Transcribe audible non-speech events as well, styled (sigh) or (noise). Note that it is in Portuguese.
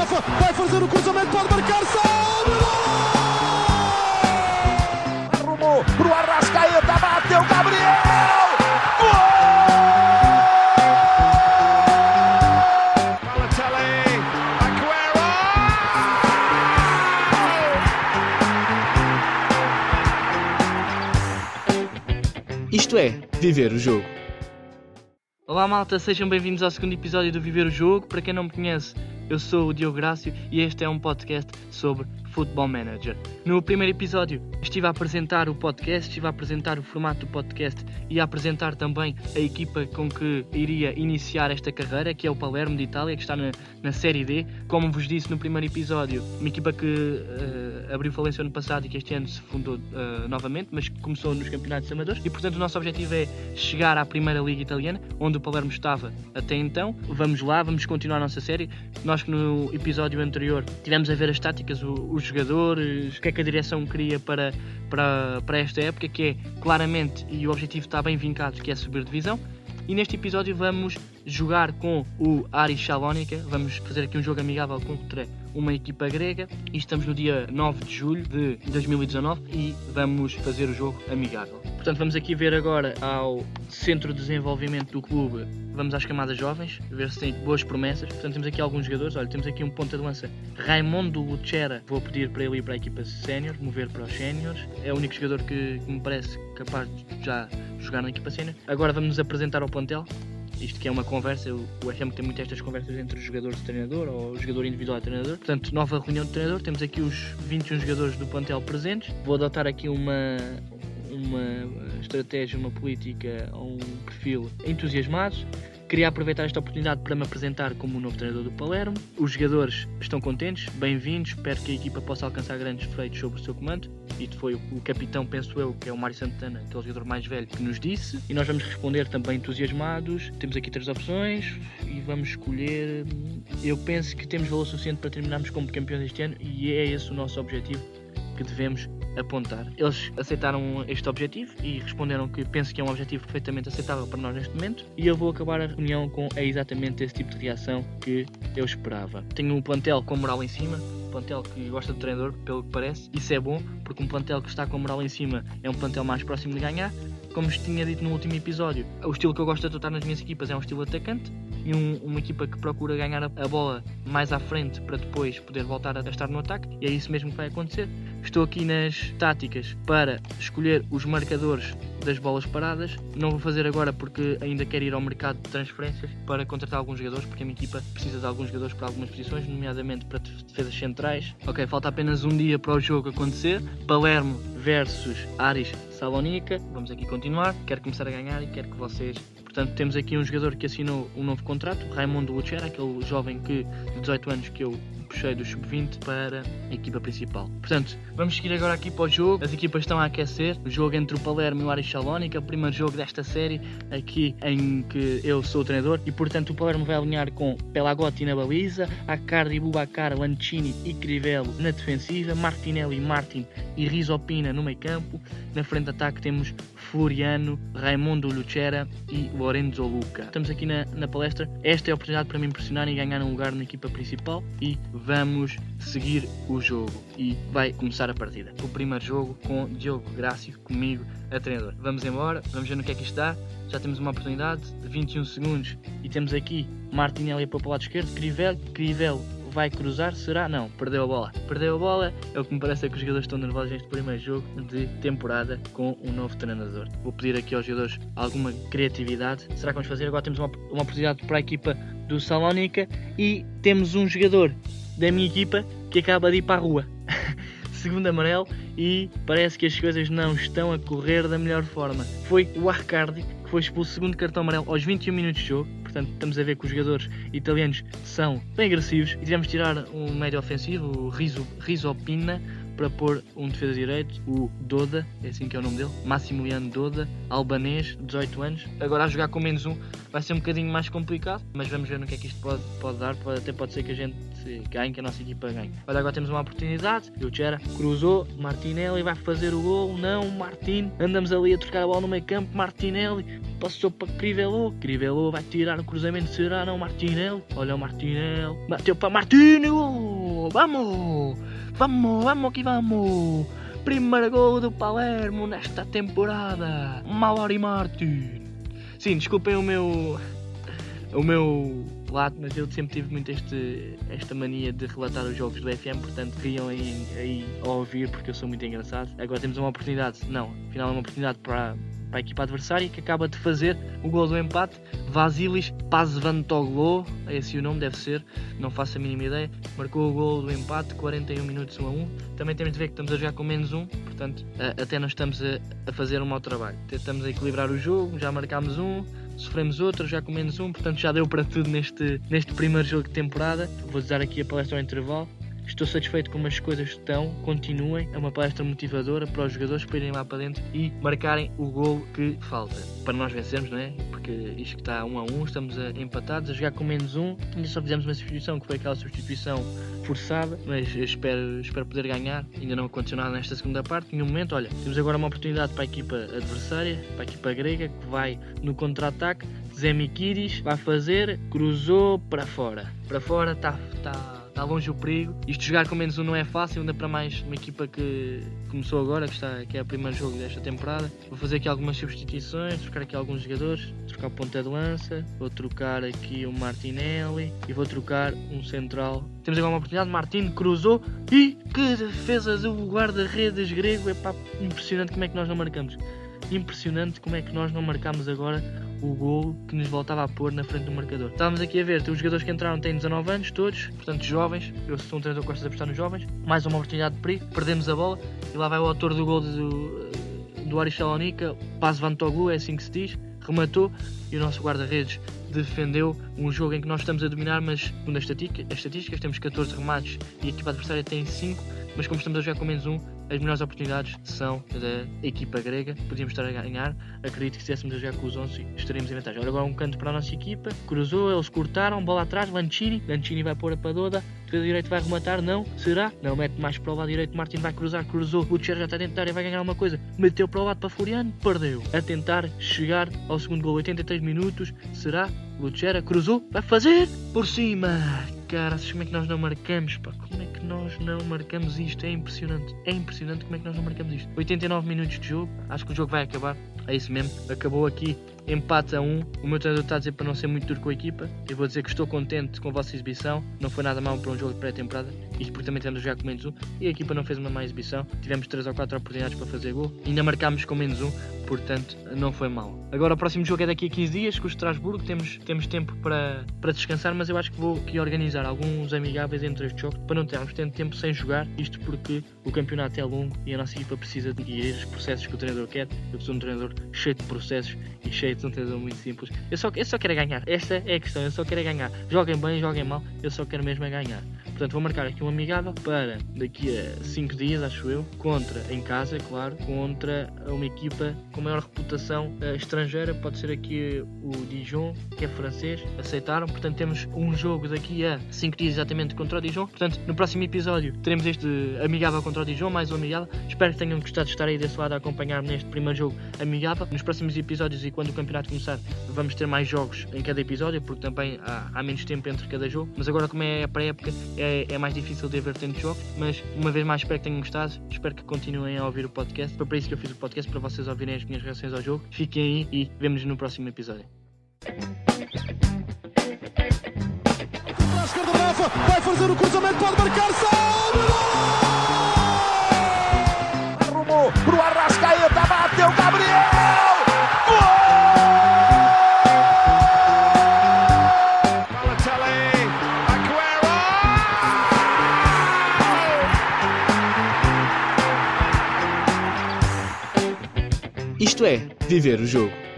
Rafa, vai fazer o cruzamento, pode marcar, salve! Arrumou pro Arrascaeta, bateu Gabriel! Isto é, viver o jogo. Olá malta, sejam bem-vindos ao segundo episódio do Viver o Jogo. Para quem não me conhece, eu sou o Diogo Grácio e este é um podcast sobre Football Manager. No primeiro episódio estive a apresentar o podcast, estive a apresentar o formato do podcast e a apresentar também a equipa com que iria iniciar esta carreira, que é o Palermo de Itália, que está na, na Série D. Como vos disse no primeiro episódio, uma equipa que eh, abriu falência ano passado e que este ano se fundou eh, novamente, mas que começou nos campeonatos amadores e portanto o nosso objetivo é chegar à primeira liga italiana, onde o Palermo estava até então. Vamos lá, vamos continuar a nossa série. Nós no episódio anterior tivemos a ver as táticas, o- os jogadores, o que é que a direção queria para, para, para esta época, que é claramente, e o objetivo está bem vincado, que é subir divisão. E neste episódio vamos jogar com o Aris Salónica, vamos fazer aqui um jogo amigável contra uma equipa grega e estamos no dia 9 de julho de 2019 e vamos fazer o jogo amigável. Portanto, vamos aqui ver agora ao Centro de Desenvolvimento do clube, vamos às camadas jovens, ver se tem boas promessas. Portanto, temos aqui alguns jogadores, olha, temos aqui um ponta de lança, Raimundo Lucera, vou pedir para ele ir para a equipa sénior, mover para os séniores, é o único jogador que, que me parece capaz de já jogar na equipa sénior. Agora vamos nos apresentar ao plantel, isto que é uma conversa, o o FM tem muito estas conversas entre os jogadores e treinador, ou o jogador individual e treinador. Portanto, nova reunião de treinador, temos aqui os 21 jogadores do plantel presentes. Vou adotar aqui uma, uma estratégia, uma política, ou um perfil entusiasmados. Queria aproveitar esta oportunidade para me apresentar como o novo treinador do Palermo. Os jogadores estão contentes, bem-vindos, espero que a equipa possa alcançar grandes feitos sobre o seu comando. Isto foi o, o capitão, penso eu, que é o Mário Santana, aquele jogador mais velho, que nos disse. E nós vamos responder também entusiasmados. Temos aqui três opções e vamos escolher. Eu penso que temos valor suficiente para terminarmos como campeões este ano e é esse o nosso objetivo que devemos apontar. Eles aceitaram este objetivo e responderam que penso que é um objetivo perfeitamente aceitável para nós neste momento e eu vou acabar a reunião com é exatamente esse tipo de reação que eu esperava. Tenho um plantel com moral em cima, um plantel que gosta do treinador, pelo que parece. Isso é bom, porque um plantel que está com moral em cima é um plantel mais próximo de ganhar. Como tinha dito no último episódio, o estilo que eu gosto de adotar nas minhas equipas é um estilo atacante e um- uma equipa que procura ganhar a bola mais à frente para depois poder voltar a estar no ataque e é isso mesmo que vai acontecer. Estou aqui nas táticas para escolher os marcadores das bolas paradas. Não vou fazer agora porque ainda quero ir ao mercado de transferências para contratar alguns jogadores, porque a minha equipa precisa de alguns jogadores para algumas posições, nomeadamente para def- defesas centrais. Ok, falta apenas um dia para o jogo acontecer. Palermo versus Aris Salónica. Vamos aqui continuar. Quero começar a ganhar e quero que vocês Portanto, temos aqui um jogador que assinou um novo contrato, Raimundo Lucera, aquele jovem que, de 18 anos que eu puxei do sub-20 para a equipa principal. Portanto, vamos seguir agora aqui para o jogo. As equipas estão a aquecer. O jogo entre o Palermo e o Aris Salónica, o primeiro jogo desta série, aqui em que eu sou o treinador. E portanto, o Palermo vai alinhar com Pelagotti na baliza, Accardi, Bubacar, Lancini e Crivello na defensiva, Martinelli, Martin e Rizopina no meio campo. Na frente de ataque temos Floriano, Raimundo Lucera e Lorenzo Luca. Estamos aqui na, na palestra. Esta é a oportunidade para me impressionar e ganhar um lugar na equipa principal e vamos seguir o jogo. E vai começar a partida. O primeiro jogo com Diogo Grácio comigo a treinador. Vamos embora, vamos ver no que é que isto dá. Já temos uma oportunidade de 21 segundos e temos aqui Martinelli para o lado esquerdo, Crivello, Crivello vai cruzar, será? Não, perdeu a bola. Perdeu a bola, é o que me parece é que os jogadores estão nervosos neste primeiro jogo de temporada com um novo treinador. Vou pedir aqui aos jogadores alguma criatividade. Será que vamos fazer? Agora temos uma, uma oportunidade para a equipa do Salónica e temos um jogador da minha equipa que acaba de ir para a rua. (laughs) Segundo amarelo e parece que as coisas não estão a correr da melhor forma. Foi o Arcardi que foi expulso segundo cartão amarelo aos 21 minutos de jogo. Portanto, estamos a ver que os jogadores italianos são bem agressivos e tivemos tirar um médio ofensivo, o Riso, Rizopina, para pôr um defesa direito, o Doda, é assim que é o nome dele, Massimiliano Doda, albanês, 18 anos. Agora a jogar com menos um vai ser um bocadinho mais complicado, mas vamos ver no que é que isto pode, pode dar. Pode, até pode ser que a gente ganhe, que a nossa equipa ganhe. Olha, agora temos uma oportunidade. O Chera cruzou, Martinelli vai fazer o gol. Não, Martin. Andamos ali a trocar a bola no meio campo. Martinelli passou para Crivellou. Crivellou vai tirar o cruzamento. Será não, Martinelli? Olha o Martinelli. Bateu para Martinelli. Vamos! Vamos, vamos que vamos! Primeiro gol do Palermo nesta temporada. Malori Martin. Sim, desculpem o meu. O meu mas eu sempre tive muito este, esta mania de relatar os jogos do FM, portanto riam aí, aí ouvir porque eu sou muito engraçado. Agora temos uma oportunidade, não, afinal é uma oportunidade para, para a equipa adversária que acaba de fazer o gol do empate. Vasilis Pazvantoglu, é esse o nome, deve ser, não faço a mínima ideia. Marcou o gol do empate, 41 minutos 1 a 1. Também temos de ver que estamos a jogar com menos 1, portanto, até não estamos a, a fazer um mau trabalho. Estamos a equilibrar o jogo, já marcámos um, sofremos outro, já com menos um, portanto já deu para tudo neste, neste primeiro jogo de temporada. Vou dar aqui a palestra ao intervalo. Estou satisfeito como as coisas estão, continuem. É uma palestra motivadora para os jogadores para irem lá para dentro e marcarem o gol que falta. Para nós vencermos, não é? Porque isto que está 1 um a 1, um, estamos a, empatados, a jogar com menos um. Ainda só fizemos uma substituição que foi aquela substituição forçada, mas espero, espero poder ganhar. Ainda não aconteceu nada nesta segunda parte. Nenhum momento, olha, temos agora uma oportunidade para a equipa adversária, para a equipa grega, que vai no contra-ataque. Zé Mikiris vai fazer, cruzou para fora. Para fora está. Tá está longe o perigo. Isto jogar com menos um não é fácil, ainda para mais uma equipa que começou agora, que, está, que é o primeiro jogo desta temporada. Vou fazer aqui algumas substituições, trocar aqui alguns jogadores, trocar o ponta de lança, vou trocar aqui o Martinelli e vou trocar um central. Temos agora uma oportunidade, Martin cruzou e que defesa do guarda-redes grego, é pá, impressionante como é que nós não marcamos. Impressionante como é que nós não marcamos agora o gol que nos voltava a pôr na frente do marcador. Estávamos aqui a ver, os jogadores que entraram têm 19 anos, todos, portanto jovens. Eu sou um treinador que gosta de apostar nos jovens. Mais uma oportunidade de perigo, perdemos a bola e lá vai o autor do gol do, do Aris Salonica, Paz Vantoglu, é assim que se diz, rematou e o nosso guarda-redes defendeu um jogo em que nós estamos a dominar, mas segundo as estatísticas, temos 14 remates e a equipa adversária tem 5, mas como estamos a jogar com menos um, as melhores oportunidades são da equipa grega. Podíamos estar a ganhar. Acredito que se estivéssemos a jogar com os 11 estaríamos em vantagem. Agora um canto para a nossa equipa. Cruzou, eles cortaram, bola atrás, Lancini. Lancini vai pôr a padoda. Defesa direito vai rematar, não? Será? Não, mete mais para o lado direito. Martin vai cruzar, cruzou. Gutierrez já está dentro da área, vai ganhar alguma coisa. Meteu para o lado para Floriano, perdeu. A tentar chegar ao segundo gol. 83 minutos. Será? Gutierrez cruzou, vai fazer por cima. Cara, como é que nós não marcamos? Pá? Nós não marcamos isto? É impressionante. É impressionante como é que nós não marcamos isto. 89 minutos de jogo. Acho que o jogo vai acabar. É isso mesmo. Acabou aqui empate a 1. Um. O meu treinador está a dizer para não ser muito duro com a equipa. Eu vou dizer que estou contente com a vossa exibição. Não foi nada mal para um jogo de pré-temporada. Isto porque também tivemos a jogar com menos 1. Um. E a equipa não fez uma má exibição. Tivemos 3 ou 4 oportunidades para fazer gol. Ainda marcámos com menos 1. Um, portanto, não foi mal. Agora o próximo jogo é daqui a 15 dias com o Estrasburgo. Temos, temos tempo para, para descansar, mas eu acho que vou aqui organizar alguns amigáveis entre estes jogos para não termos tanto tempo sem jogar. Isto porque o campeonato é longo e a nossa equipa precisa de seguir os processos que o treinador quer. Eu sou um treinador cheio de processos e cheio de um treinador muito simples. Eu só, eu só quero ganhar. Esta é a questão. Eu só quero ganhar. Joguem bem, joguem mal. Eu só quero mesmo é ganhar. Portanto, vou marcar aqui um amigável para daqui a 5 dias, acho eu, contra, em casa, é claro, contra uma equipa com maior reputação uh, estrangeira. Pode ser aqui o Dijon, que é francês. Aceitaram. Portanto, temos um jogo daqui a 5 dias exatamente contra o Dijon. Portanto, no próximo episódio teremos este amigável contra o Dijon, mais um amigável. Espero que tenham gostado de estar aí desse lado a acompanhar-me neste primeiro jogo amigável. Nos próximos episódios e quando o campeonato começar, vamos ter mais jogos em cada episódio, porque também há, há menos tempo entre cada jogo. Mas agora, como é a época, é, é mais difícil de haver tantos jogos. Mas uma vez mais, espero que tenham gostado. Espero que continuem a ouvir o podcast. Foi para isso que eu fiz o podcast, para vocês ouvirem as minhas reações ao jogo. Fiquem aí e vemos no próximo episódio. Vai fazer o cruzamento, pode marcar. Salve! Viver o jogo.